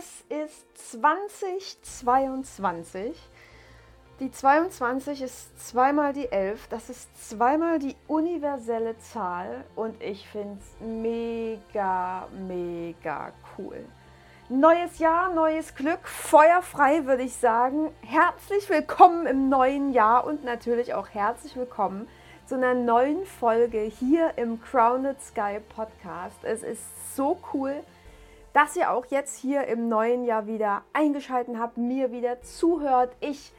Es ist 2022. Die 22 ist zweimal die 11. Das ist zweimal die universelle Zahl und ich finde es mega, mega cool. Neues Jahr, neues Glück, feuerfrei würde ich sagen. Herzlich willkommen im neuen Jahr und natürlich auch herzlich willkommen zu einer neuen Folge hier im Crowned Sky Podcast. Es ist so cool, dass ihr auch jetzt hier im neuen Jahr wieder eingeschaltet habt, mir wieder zuhört, ich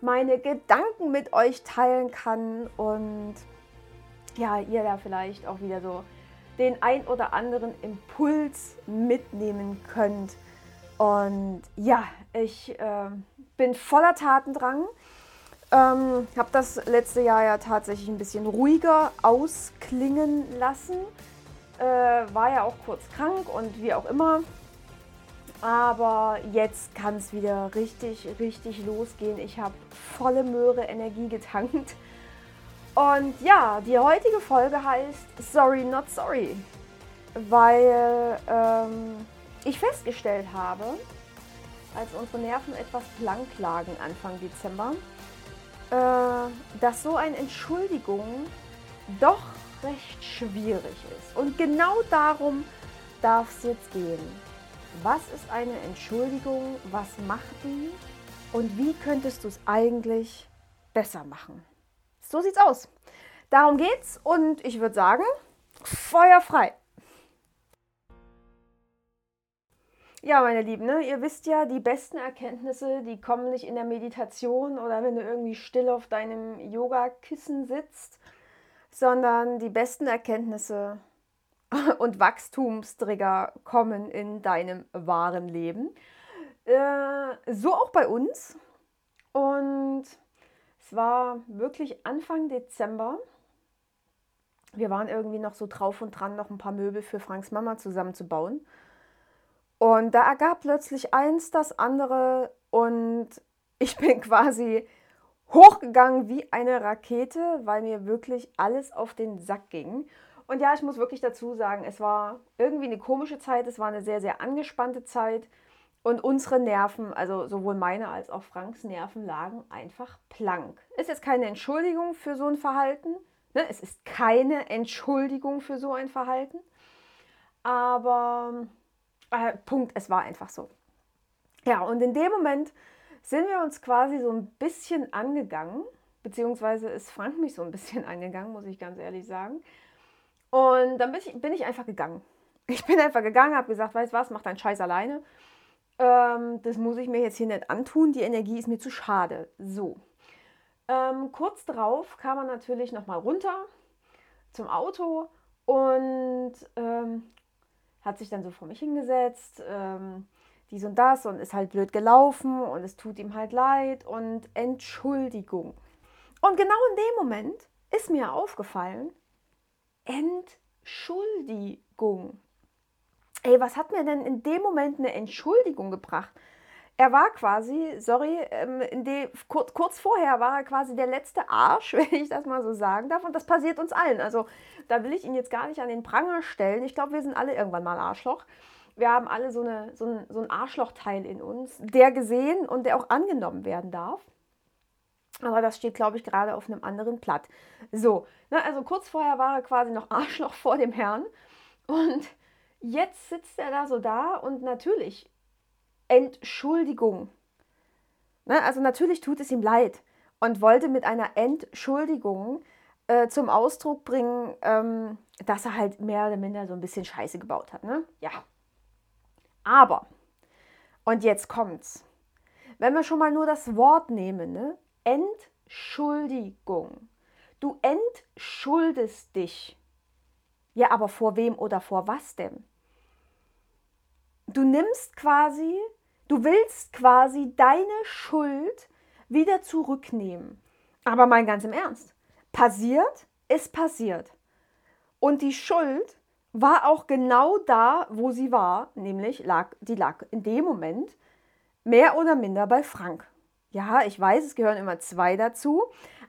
meine Gedanken mit euch teilen kann und ja, ihr da vielleicht auch wieder so den ein oder anderen Impuls mitnehmen könnt. Und ja, ich äh, bin voller Tatendrang. Ähm, habe das letzte Jahr ja tatsächlich ein bisschen ruhiger ausklingen lassen äh, war ja auch kurz krank und wie auch immer. Aber jetzt kann es wieder richtig, richtig losgehen. Ich habe volle Möhre Energie getankt. Und ja, die heutige Folge heißt Sorry, not sorry. Weil ähm, ich festgestellt habe, als unsere Nerven etwas blank lagen Anfang Dezember, äh, dass so eine Entschuldigung doch recht schwierig ist. Und genau darum darf es jetzt gehen. Was ist eine Entschuldigung? Was macht die? Und wie könntest du es eigentlich besser machen? So sieht's aus. Darum geht's und ich würde sagen, Feuer frei. Ja, meine Lieben, ne, ihr wisst ja, die besten Erkenntnisse, die kommen nicht in der Meditation oder wenn du irgendwie still auf deinem Yogakissen sitzt sondern die besten Erkenntnisse und Wachstumstrigger kommen in deinem wahren Leben. Äh, so auch bei uns. Und es war wirklich Anfang Dezember. Wir waren irgendwie noch so drauf und dran, noch ein paar Möbel für Franks Mama zusammenzubauen. Und da ergab plötzlich eins das andere und ich bin quasi hochgegangen wie eine Rakete, weil mir wirklich alles auf den Sack ging. Und ja, ich muss wirklich dazu sagen, es war irgendwie eine komische Zeit, es war eine sehr, sehr angespannte Zeit. Und unsere Nerven, also sowohl meine als auch Franks Nerven, lagen einfach blank. Ist jetzt keine Entschuldigung für so ein Verhalten. Ne? Es ist keine Entschuldigung für so ein Verhalten. Aber äh, Punkt, es war einfach so. Ja, und in dem Moment sind wir uns quasi so ein bisschen angegangen, beziehungsweise ist Frank mich so ein bisschen angegangen, muss ich ganz ehrlich sagen. Und dann bin ich, bin ich einfach gegangen. Ich bin einfach gegangen, habe gesagt, weißt du was, mach deinen Scheiß alleine. Ähm, das muss ich mir jetzt hier nicht antun, die Energie ist mir zu schade. So. Ähm, kurz darauf kam er natürlich nochmal runter zum Auto und ähm, hat sich dann so vor mich hingesetzt. Ähm, dies und das und ist halt blöd gelaufen und es tut ihm halt leid und Entschuldigung. Und genau in dem Moment ist mir aufgefallen, Entschuldigung. Ey, was hat mir denn in dem Moment eine Entschuldigung gebracht? Er war quasi, sorry, ähm, de, kurz, kurz vorher war er quasi der letzte Arsch, wenn ich das mal so sagen darf. Und das passiert uns allen. Also da will ich ihn jetzt gar nicht an den Pranger stellen. Ich glaube, wir sind alle irgendwann mal Arschloch wir haben alle so, eine, so, ein, so ein Arschlochteil in uns, der gesehen und der auch angenommen werden darf. Aber das steht, glaube ich, gerade auf einem anderen Blatt. So, ne, also kurz vorher war er quasi noch Arschloch vor dem Herrn. Und jetzt sitzt er da so da und natürlich, Entschuldigung. Ne, also natürlich tut es ihm leid und wollte mit einer Entschuldigung äh, zum Ausdruck bringen, ähm, dass er halt mehr oder minder so ein bisschen Scheiße gebaut hat. Ne? Ja, aber, und jetzt kommt's, wenn wir schon mal nur das Wort nehmen, ne? Entschuldigung. Du entschuldest dich. Ja, aber vor wem oder vor was denn? Du nimmst quasi, du willst quasi deine Schuld wieder zurücknehmen. Aber mal ganz im Ernst, passiert ist passiert. Und die Schuld war auch genau da, wo sie war, nämlich lag, die lag in dem Moment mehr oder minder bei Frank. Ja, ich weiß, es gehören immer zwei dazu,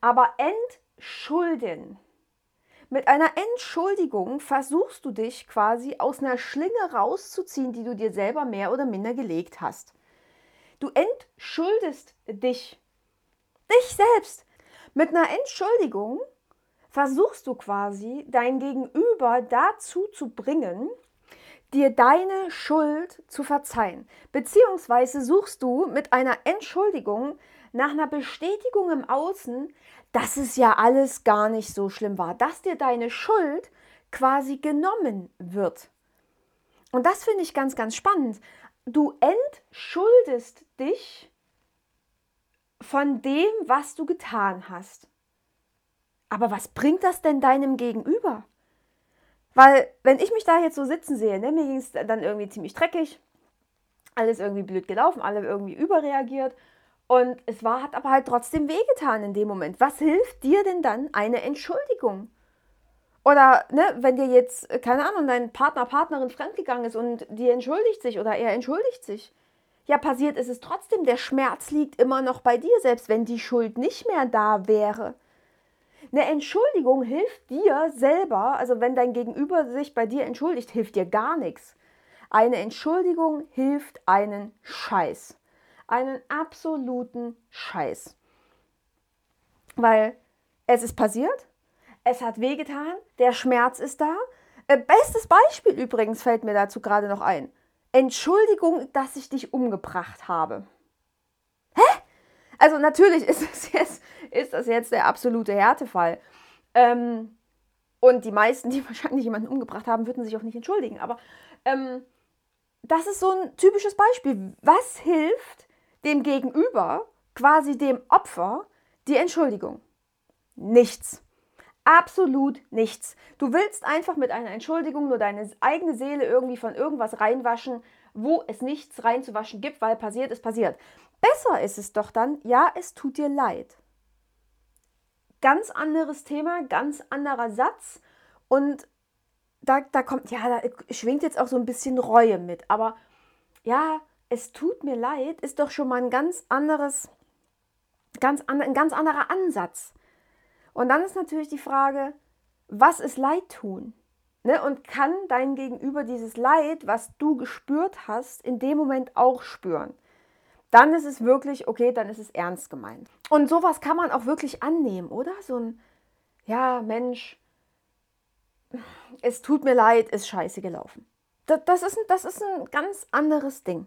aber entschulden. Mit einer Entschuldigung versuchst du dich quasi aus einer Schlinge rauszuziehen, die du dir selber mehr oder minder gelegt hast. Du entschuldest dich. Dich selbst. Mit einer Entschuldigung versuchst du quasi dein Gegenüber dazu zu bringen, dir deine Schuld zu verzeihen. Beziehungsweise suchst du mit einer Entschuldigung nach einer Bestätigung im Außen, dass es ja alles gar nicht so schlimm war, dass dir deine Schuld quasi genommen wird. Und das finde ich ganz, ganz spannend. Du entschuldest dich von dem, was du getan hast. Aber was bringt das denn deinem Gegenüber? Weil, wenn ich mich da jetzt so sitzen sehe, ne, mir ging es dann irgendwie ziemlich dreckig, alles irgendwie blöd gelaufen, alle irgendwie überreagiert und es war, hat aber halt trotzdem wehgetan in dem Moment. Was hilft dir denn dann eine Entschuldigung? Oder ne, wenn dir jetzt, keine Ahnung, dein Partner, Partnerin fremdgegangen ist und die entschuldigt sich oder er entschuldigt sich. Ja, passiert ist es trotzdem. Der Schmerz liegt immer noch bei dir, selbst wenn die Schuld nicht mehr da wäre. Eine Entschuldigung hilft dir selber, also wenn dein Gegenüber sich bei dir entschuldigt, hilft dir gar nichts. Eine Entschuldigung hilft einen Scheiß einen absoluten Scheiß. Weil es ist passiert, es hat wehgetan, der Schmerz ist da. Äh, bestes Beispiel übrigens fällt mir dazu gerade noch ein. Entschuldigung, dass ich dich umgebracht habe. Hä? Also natürlich ist das jetzt, ist das jetzt der absolute Härtefall. Ähm, und die meisten, die wahrscheinlich jemanden umgebracht haben, würden sich auch nicht entschuldigen. Aber ähm, das ist so ein typisches Beispiel. Was hilft, dem Gegenüber, quasi dem Opfer, die Entschuldigung. Nichts. Absolut nichts. Du willst einfach mit einer Entschuldigung nur deine eigene Seele irgendwie von irgendwas reinwaschen, wo es nichts reinzuwaschen gibt, weil passiert ist passiert. Besser ist es doch dann, ja, es tut dir leid. Ganz anderes Thema, ganz anderer Satz und da, da kommt, ja, da schwingt jetzt auch so ein bisschen Reue mit, aber ja, es tut mir leid, ist doch schon mal ein ganz anderes, ganz an, ein ganz anderer Ansatz. Und dann ist natürlich die Frage, was ist Leid tun? Ne? Und kann dein Gegenüber dieses Leid, was du gespürt hast, in dem Moment auch spüren? Dann ist es wirklich, okay, dann ist es ernst gemeint. Und sowas kann man auch wirklich annehmen, oder? So ein, ja, Mensch, es tut mir leid, ist scheiße gelaufen. Das, das, ist, das ist ein ganz anderes Ding.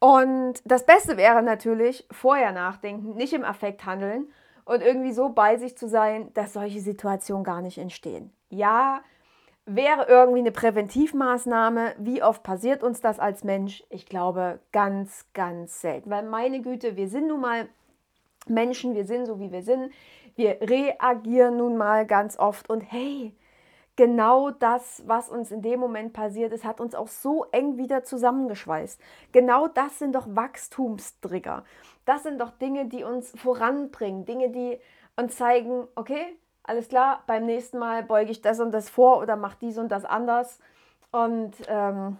Und das Beste wäre natürlich, vorher nachdenken, nicht im Affekt handeln und irgendwie so bei sich zu sein, dass solche Situationen gar nicht entstehen. Ja, wäre irgendwie eine Präventivmaßnahme. Wie oft passiert uns das als Mensch? Ich glaube, ganz, ganz selten. Weil meine Güte, wir sind nun mal Menschen, wir sind so, wie wir sind. Wir reagieren nun mal ganz oft und hey, genau das, was uns in dem Moment passiert ist, hat uns auch so eng wieder zusammengeschweißt. Genau das sind doch Wachstumstrigger. Das sind doch Dinge, die uns voranbringen, Dinge, die uns zeigen, okay, alles klar, beim nächsten Mal beuge ich das und das vor oder mache dies und das anders. Und ähm,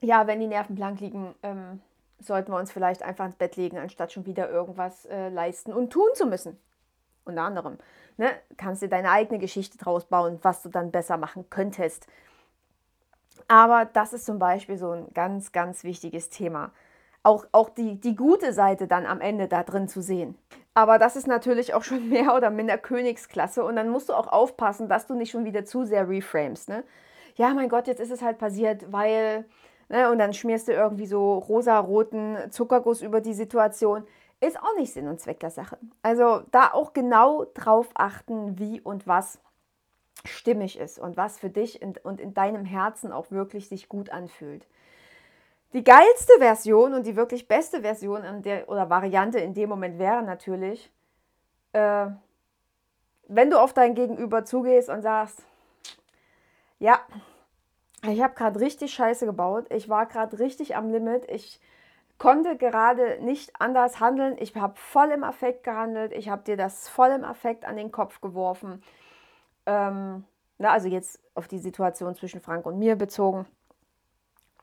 ja, wenn die Nerven blank liegen, ähm, sollten wir uns vielleicht einfach ins Bett legen, anstatt schon wieder irgendwas äh, leisten und tun zu müssen. Unter anderem. Ne? Kannst dir deine eigene Geschichte draus bauen, was du dann besser machen könntest. Aber das ist zum Beispiel so ein ganz, ganz wichtiges Thema. Auch, auch die, die gute Seite dann am Ende da drin zu sehen. Aber das ist natürlich auch schon mehr oder minder Königsklasse und dann musst du auch aufpassen, dass du nicht schon wieder zu sehr reframest. Ne? Ja, mein Gott, jetzt ist es halt passiert, weil, ne? und dann schmierst du irgendwie so rosa-roten Zuckerguss über die Situation ist auch nicht Sinn und Zweck der Sache. Also da auch genau drauf achten, wie und was stimmig ist und was für dich und in deinem Herzen auch wirklich sich gut anfühlt. Die geilste Version und die wirklich beste Version der, oder Variante in dem Moment wäre natürlich, äh, wenn du auf dein Gegenüber zugehst und sagst, ja, ich habe gerade richtig Scheiße gebaut, ich war gerade richtig am Limit, ich konnte gerade nicht anders handeln. Ich habe voll im Affekt gehandelt. Ich habe dir das voll im Affekt an den Kopf geworfen. Ähm, na, also jetzt auf die Situation zwischen Frank und mir bezogen.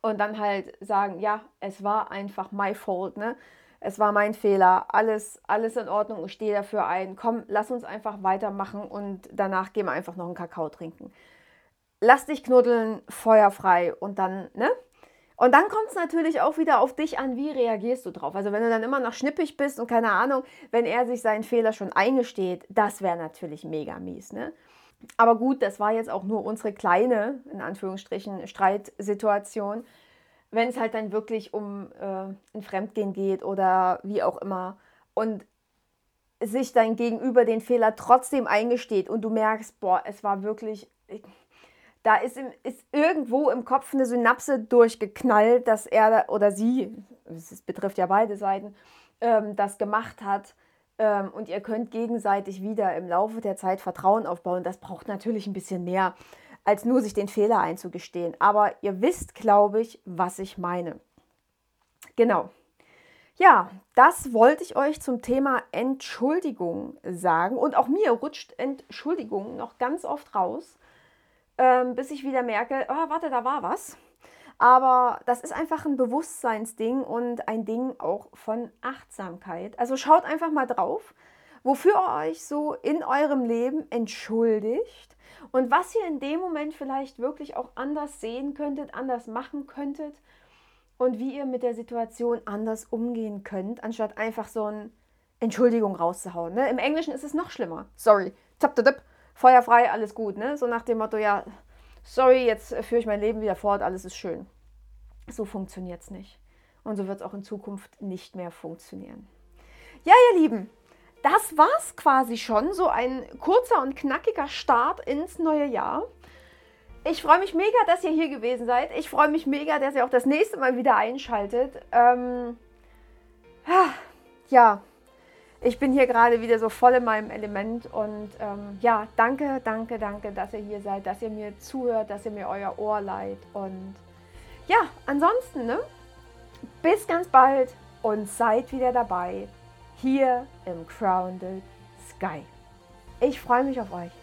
Und dann halt sagen, ja, es war einfach my fault. Ne? es war mein Fehler, alles, alles in Ordnung, ich stehe dafür ein. Komm, lass uns einfach weitermachen und danach gehen wir einfach noch einen Kakao trinken. Lass dich knuddeln, feuerfrei und dann, ne? Und dann kommt es natürlich auch wieder auf dich an, wie reagierst du drauf. Also wenn du dann immer noch schnippig bist und keine Ahnung, wenn er sich seinen Fehler schon eingesteht, das wäre natürlich mega mies. Ne? Aber gut, das war jetzt auch nur unsere kleine, in Anführungsstrichen, Streitsituation. Wenn es halt dann wirklich um äh, ein Fremdgehen geht oder wie auch immer und sich dein Gegenüber den Fehler trotzdem eingesteht und du merkst, boah, es war wirklich, da ist, im, ist irgendwo im Kopf eine Synapse durchgeknallt, dass er oder sie, es betrifft ja beide Seiten, ähm, das gemacht hat. Ähm, und ihr könnt gegenseitig wieder im Laufe der Zeit Vertrauen aufbauen. Das braucht natürlich ein bisschen mehr, als nur sich den Fehler einzugestehen. Aber ihr wisst, glaube ich, was ich meine. Genau. Ja, das wollte ich euch zum Thema Entschuldigung sagen. Und auch mir rutscht Entschuldigung noch ganz oft raus ähm, bis ich wieder merke, oh, warte, da war was. Aber das ist einfach ein Bewusstseinsding und ein Ding auch von Achtsamkeit. Also schaut einfach mal drauf, wofür ihr euch so in eurem Leben entschuldigt und was ihr in dem Moment vielleicht wirklich auch anders sehen könntet, anders machen könntet und wie ihr mit der Situation anders umgehen könnt, anstatt einfach so ein Entschuldigung rauszuhauen. Ne? Im Englischen ist es noch schlimmer. Sorry. Tap, tap, tap feuerfrei, alles gut. Ne? So nach dem Motto, ja, sorry, jetzt führe ich mein Leben wieder fort, alles ist schön. So funktioniert es nicht. Und so wird es auch in Zukunft nicht mehr funktionieren. Ja, ihr Lieben, das war es quasi schon. So ein kurzer und knackiger Start ins neue Jahr. Ich freue mich mega, dass ihr hier gewesen seid. Ich freue mich mega, dass ihr auch das nächste Mal wieder einschaltet. Ähm, ja, ich bin hier gerade wieder so voll in meinem Element und ähm, ja, danke, danke, danke, dass ihr hier seid, dass ihr mir zuhört, dass ihr mir euer Ohr leiht und ja, ansonsten, ne? Bis ganz bald und seid wieder dabei hier im Crowned Sky. Ich freue mich auf euch.